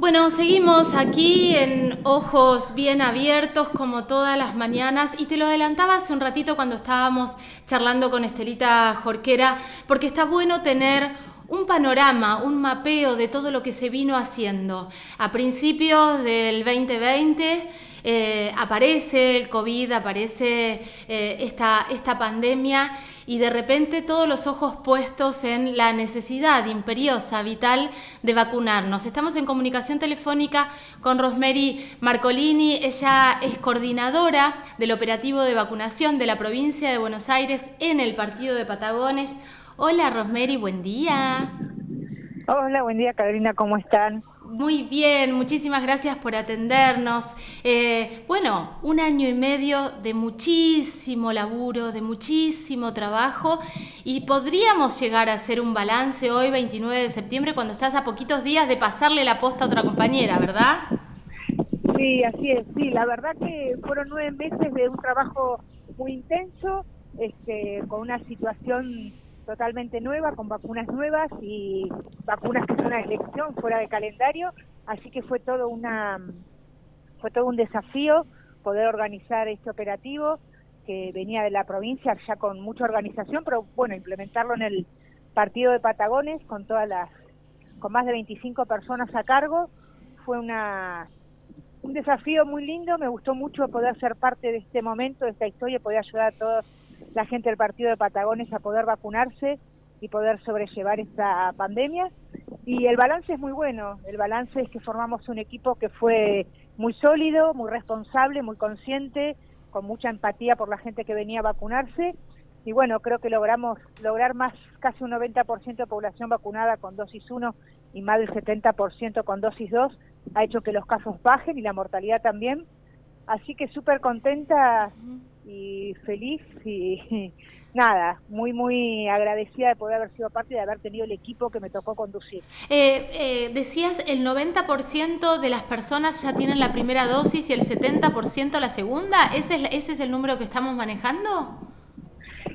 Bueno, seguimos aquí en ojos bien abiertos como todas las mañanas y te lo adelantaba hace un ratito cuando estábamos charlando con Estelita Jorquera, porque está bueno tener un panorama, un mapeo de todo lo que se vino haciendo. A principios del 2020 eh, aparece el COVID, aparece eh, esta, esta pandemia y de repente todos los ojos puestos en la necesidad imperiosa, vital de vacunarnos. Estamos en comunicación telefónica con Rosemary Marcolini, ella es coordinadora del operativo de vacunación de la provincia de Buenos Aires en el partido de Patagones. Hola Rosemary, buen día. Hola, buen día Carolina, ¿cómo están? Muy bien, muchísimas gracias por atendernos. Eh, bueno, un año y medio de muchísimo laburo, de muchísimo trabajo y podríamos llegar a hacer un balance hoy, 29 de septiembre, cuando estás a poquitos días de pasarle la posta a otra compañera, ¿verdad? Sí, así es, sí, la verdad que fueron nueve meses de un trabajo muy intenso, este, con una situación totalmente nueva, con vacunas nuevas y vacunas que son a elección fuera de calendario, así que fue todo una fue todo un desafío poder organizar este operativo que venía de la provincia ya con mucha organización, pero bueno, implementarlo en el partido de Patagones con todas las con más de 25 personas a cargo. Fue una un desafío muy lindo, me gustó mucho poder ser parte de este momento, de esta historia, poder ayudar a todos la gente del partido de Patagones a poder vacunarse y poder sobrellevar esta pandemia. Y el balance es muy bueno, el balance es que formamos un equipo que fue muy sólido, muy responsable, muy consciente, con mucha empatía por la gente que venía a vacunarse. Y bueno, creo que logramos lograr más, casi un 90% de población vacunada con dosis 1 y más del 70% con dosis 2, ha hecho que los casos bajen y la mortalidad también. Así que súper contenta y feliz y nada, muy, muy agradecida de poder haber sido parte y de haber tenido el equipo que me tocó conducir. Eh, eh, decías, el 90% de las personas ya tienen la primera dosis y el 70% la segunda. ¿Ese es, ¿Ese es el número que estamos manejando?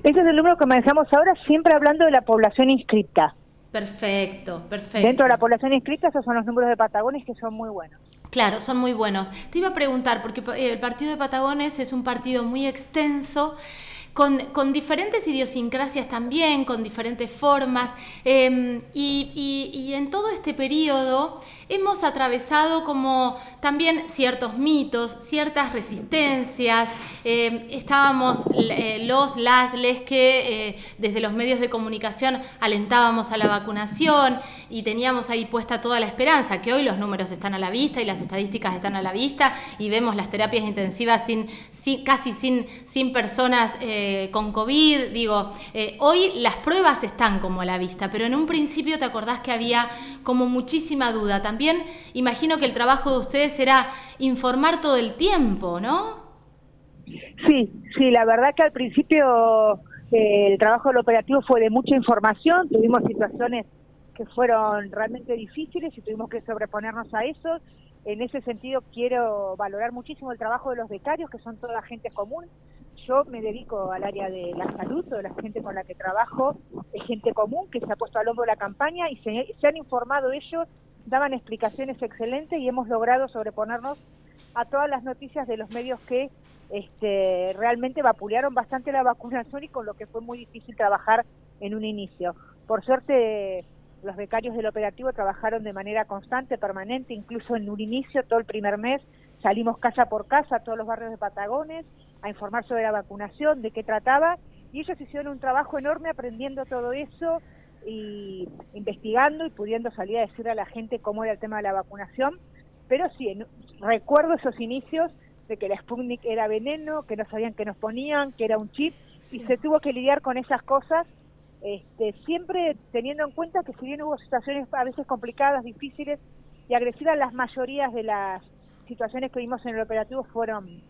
Ese es el número que manejamos ahora, siempre hablando de la población inscrita. Perfecto, perfecto. Dentro de la población inscrita, esos son los números de Patagones que son muy buenos. Claro, son muy buenos. Te iba a preguntar, porque eh, el partido de Patagones es un partido muy extenso. Con, con, diferentes idiosincrasias también, con diferentes formas. Em, y, y, y, en todo este periodo hemos atravesado como también ciertos mitos, ciertas resistencias. Eh, estábamos eh, los, las, les que eh, desde los medios de comunicación alentábamos a la vacunación y teníamos ahí puesta toda la esperanza, que hoy los números están a la vista y las estadísticas están a la vista y vemos las terapias intensivas sin, casi sin, sin personas con COVID. Digo, hoy las pruebas están como a la vista, pero en un principio te acordás que había como muchísima duda. También imagino que el trabajo de ustedes era informar todo el tiempo, ¿no? Sí, sí, la verdad que al principio eh, el trabajo del operativo fue de mucha información, tuvimos situaciones que fueron realmente difíciles y tuvimos que sobreponernos a eso. En ese sentido quiero valorar muchísimo el trabajo de los becarios, que son toda gente común. Yo me dedico al área de la salud, toda la gente con la que trabajo es gente común que se ha puesto al hombro la campaña y se, se han informado ellos, daban explicaciones excelentes y hemos logrado sobreponernos a todas las noticias de los medios que este, realmente vapulearon bastante la vacunación y con lo que fue muy difícil trabajar en un inicio. Por suerte los becarios del operativo trabajaron de manera constante, permanente, incluso en un inicio, todo el primer mes, salimos casa por casa a todos los barrios de Patagones a informar sobre la vacunación, de qué trataba, y ellos hicieron un trabajo enorme aprendiendo todo eso y investigando y pudiendo salir a decir a la gente cómo era el tema de la vacunación. Pero sí, recuerdo esos inicios de que la Sputnik era veneno, que no sabían qué nos ponían, que era un chip, y se tuvo que lidiar con esas cosas este, siempre teniendo en cuenta que si bien hubo situaciones a veces complicadas, difíciles y agresivas, las mayorías de las situaciones que vimos en el operativo fueron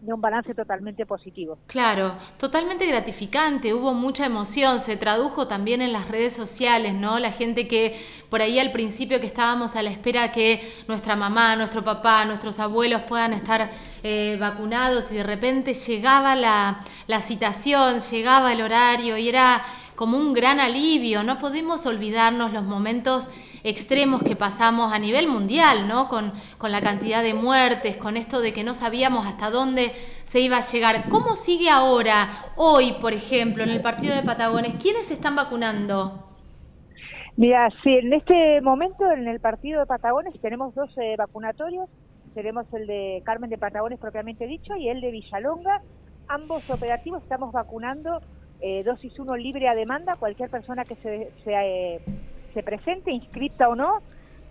de un balance totalmente positivo. Claro, totalmente gratificante, hubo mucha emoción, se tradujo también en las redes sociales, ¿no? La gente que por ahí al principio que estábamos a la espera que nuestra mamá, nuestro papá, nuestros abuelos puedan estar eh, vacunados y de repente llegaba la, la citación, llegaba el horario y era como un gran alivio. No podemos olvidarnos los momentos extremos que pasamos a nivel mundial, ¿no? Con, con la cantidad de muertes, con esto de que no sabíamos hasta dónde se iba a llegar. ¿Cómo sigue ahora, hoy, por ejemplo, en el partido de Patagones? ¿Quiénes se están vacunando? Mira, sí, en este momento en el partido de Patagones tenemos dos eh, vacunatorios. Tenemos el de Carmen de Patagones propiamente dicho y el de Villalonga. Ambos operativos estamos vacunando eh, dosis 1 libre a demanda. Cualquier persona que se, se, eh, se presente, inscripta o no,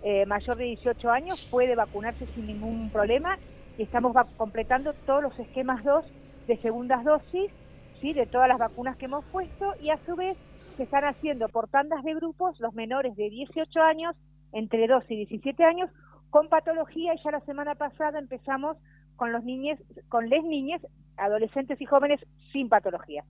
eh, mayor de 18 años, puede vacunarse sin ningún problema. Y estamos completando todos los esquemas 2 de segundas dosis, ¿sí? de todas las vacunas que hemos puesto. Y a su vez se están haciendo por tandas de grupos los menores de 18 años, entre 12 y 17 años, con patología. Y ya la semana pasada empezamos con los niños, con les niñas, adolescentes y jóvenes sin patología.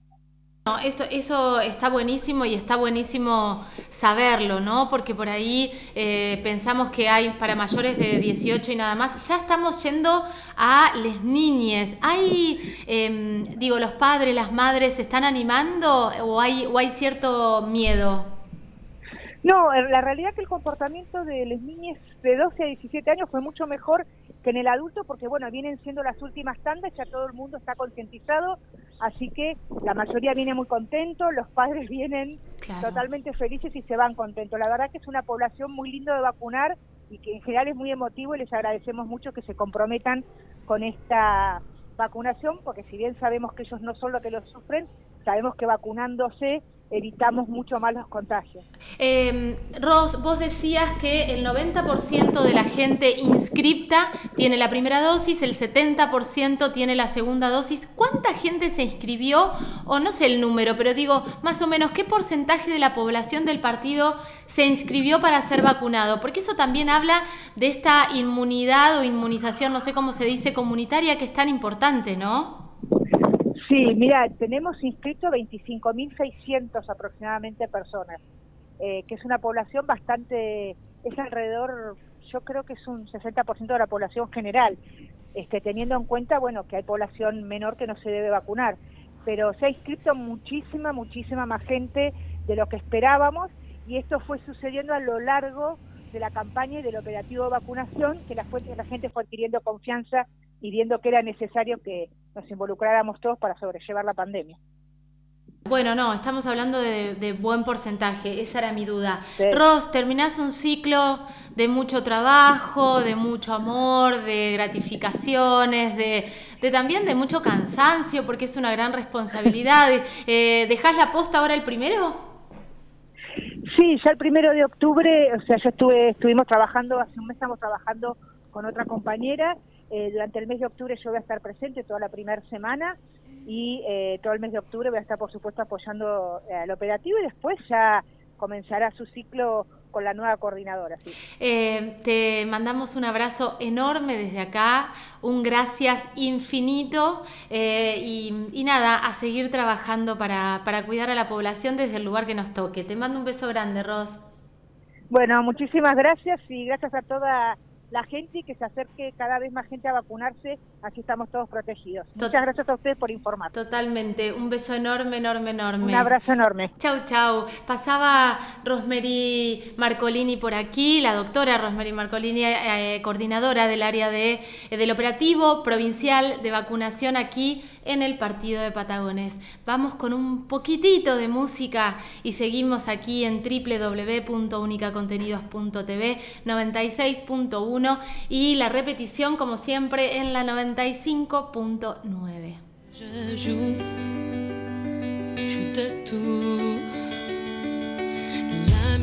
No, esto, eso está buenísimo y está buenísimo saberlo, ¿no? Porque por ahí eh, pensamos que hay para mayores de 18 y nada más. Ya estamos yendo a las niñas. ¿Hay, eh, digo, los padres, las madres se están animando o hay, o hay cierto miedo? No, la realidad es que el comportamiento de las niñas de 12 a 17 años fue mucho mejor que en el adulto, porque bueno, vienen siendo las últimas tandas, ya todo el mundo está concientizado, así que la mayoría viene muy contento, los padres vienen totalmente felices y se van contentos. La verdad que es una población muy lindo de vacunar y que en general es muy emotivo y les agradecemos mucho que se comprometan con esta vacunación, porque si bien sabemos que ellos no son los que lo sufren, sabemos que vacunándose evitamos mucho más los contagios. Eh, Ros, vos decías que el 90% de la gente inscripta tiene la primera dosis, el 70% tiene la segunda dosis. ¿Cuánta gente se inscribió? O no sé el número, pero digo, más o menos, ¿qué porcentaje de la población del partido se inscribió para ser vacunado? Porque eso también habla de esta inmunidad o inmunización, no sé cómo se dice, comunitaria, que es tan importante, ¿no? Sí, mira, tenemos inscritos 25.600 aproximadamente personas, eh, que es una población bastante, es alrededor, yo creo que es un 60% de la población general, este, teniendo en cuenta, bueno, que hay población menor que no se debe vacunar, pero se ha inscrito muchísima, muchísima más gente de lo que esperábamos y esto fue sucediendo a lo largo de la campaña y del operativo de vacunación, que la, la gente fue adquiriendo confianza y viendo que era necesario que nos involucráramos todos para sobrellevar la pandemia. Bueno, no, estamos hablando de, buen porcentaje, esa era mi duda. Ros, terminás un ciclo de mucho trabajo, de mucho amor, de gratificaciones, de, también de mucho cansancio, porque es una gran responsabilidad. Eh, ¿Dejás la posta ahora el primero? Sí, ya el primero de octubre, o sea, ya estuve, estuvimos trabajando, hace un mes estamos trabajando con otra compañera eh, durante el mes de octubre yo voy a estar presente toda la primera semana y eh, todo el mes de octubre voy a estar, por supuesto, apoyando eh, al operativo y después ya comenzará su ciclo con la nueva coordinadora. te mandamos un abrazo enorme desde acá, un gracias infinito y, nada, a seguir trabajando para, para cuidar a la población desde el lugar que nos toque. Te mando un beso grande, Ros. Bueno, muchísimas gracias y gracias a toda la gente y que se acerque cada vez más gente a vacunarse, así estamos todos protegidos. Muchas gracias a ustedes por informar. Totalmente, un beso enorme, enorme, enorme. Un abrazo enorme. Chau, chau. Pasaba Rosemary Marcolini por aquí, la doctora Rosemary Marcolini, eh, coordinadora del área de, del operativo provincial de vacunación aquí en el partido de Patagones. Vamos con un poquitito de música y seguimos aquí en www.unicacontenidos.tv 96.1 y la repetición como siempre en la 95.9. La